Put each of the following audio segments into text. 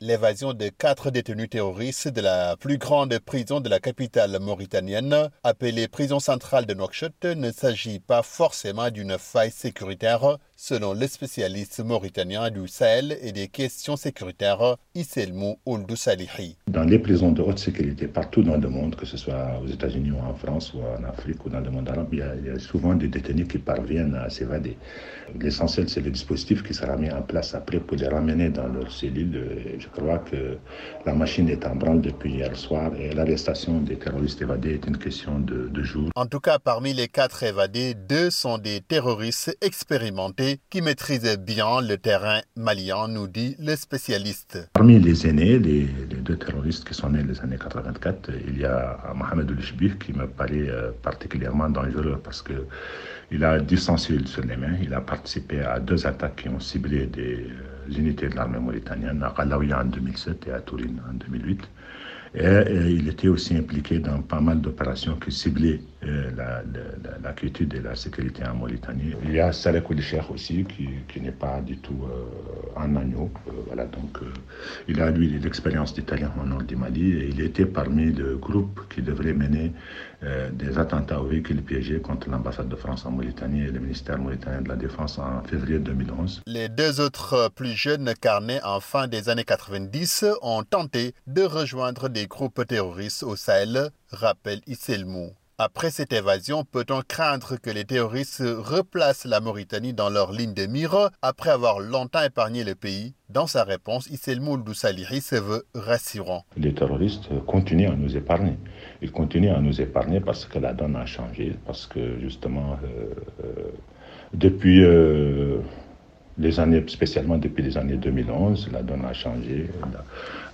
L'évasion de quatre détenus terroristes de la plus grande prison de la capitale mauritanienne, appelée prison centrale de Nouakchott, ne s'agit pas forcément d'une faille sécuritaire, selon le spécialiste mauritanien du Sahel et des questions sécuritaires, Iselmou Ouldou Salihi. Dans les prisons de haute sécurité partout dans le monde, que ce soit aux États-Unis ou en France ou en Afrique ou dans le monde arabe, il y a, il y a souvent des détenus qui parviennent à s'évader. L'essentiel, c'est le dispositif qui sera mis en place après pour les ramener dans leur cellule je crois que la machine est en branle depuis hier soir et l'arrestation des terroristes évadés est une question de, de jour. En tout cas, parmi les quatre évadés, deux sont des terroristes expérimentés qui maîtrisent bien le terrain malien, nous dit le spécialiste. Parmi les aînés, les, les deux terroristes qui sont nés les années 84, il y a Mohamed Oulishbih qui me paraît euh, particulièrement dangereux parce que il a du sensible sur les mains. Il a participé à deux attaques qui ont ciblé des unités de l'armée mauritanienne, à Kalaouia en 2007 et à Tourine en 2008. Et, et, il était aussi impliqué dans pas mal d'opérations qui ciblaient la, la, la, quiétude et la sécurité en Mauritanie. Il y a Salek Cheikh aussi, qui, qui n'est pas du tout euh, un agneau. Euh, donc, il a, lui, l'expérience d'Italien au nord du Mali et il était parmi le groupe qui devrait mener des attentats aux véhicules piégés contre l'ambassade de France en Mauritanie et le ministère mauritanien de la Défense en février 2011. Les deux autres plus jeunes carnets en fin des années 90 ont tenté de rejoindre des groupes terroristes au Sahel, rappelle Isselmou. Après cette évasion, peut-on craindre que les terroristes replacent la Mauritanie dans leur ligne de mire après avoir longtemps épargné le pays? Dans sa réponse, Isselmou Saliri se veut rassurant. Les terroristes continuent à nous épargner. Ils continuent à nous épargner parce que la donne a changé, parce que justement, euh, euh, depuis... Euh, les années, spécialement depuis les années 2011, la donne a changé.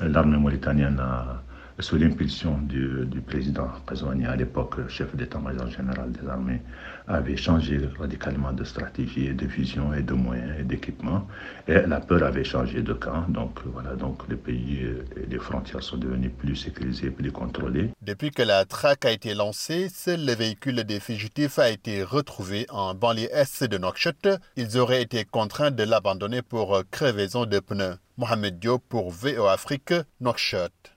L'armée mauritanienne a, sous l'impulsion du, du, président Kazouani, à l'époque chef d'état-major général des armées, avait changé radicalement de stratégie et de vision et de moyens et d'équipement. Et la peur avait changé de camp. Donc voilà, donc le pays et les frontières sont devenues plus sécurisées, plus contrôlées. Depuis que la traque a été lancée, seul le véhicule des fugitifs a été retrouvé en banlieue est de Nouakchott. Ils auraient été contraints de l'abandonner pour crevaison de pneus. Mohamed Diop pour VO Afrique, Nouakchott.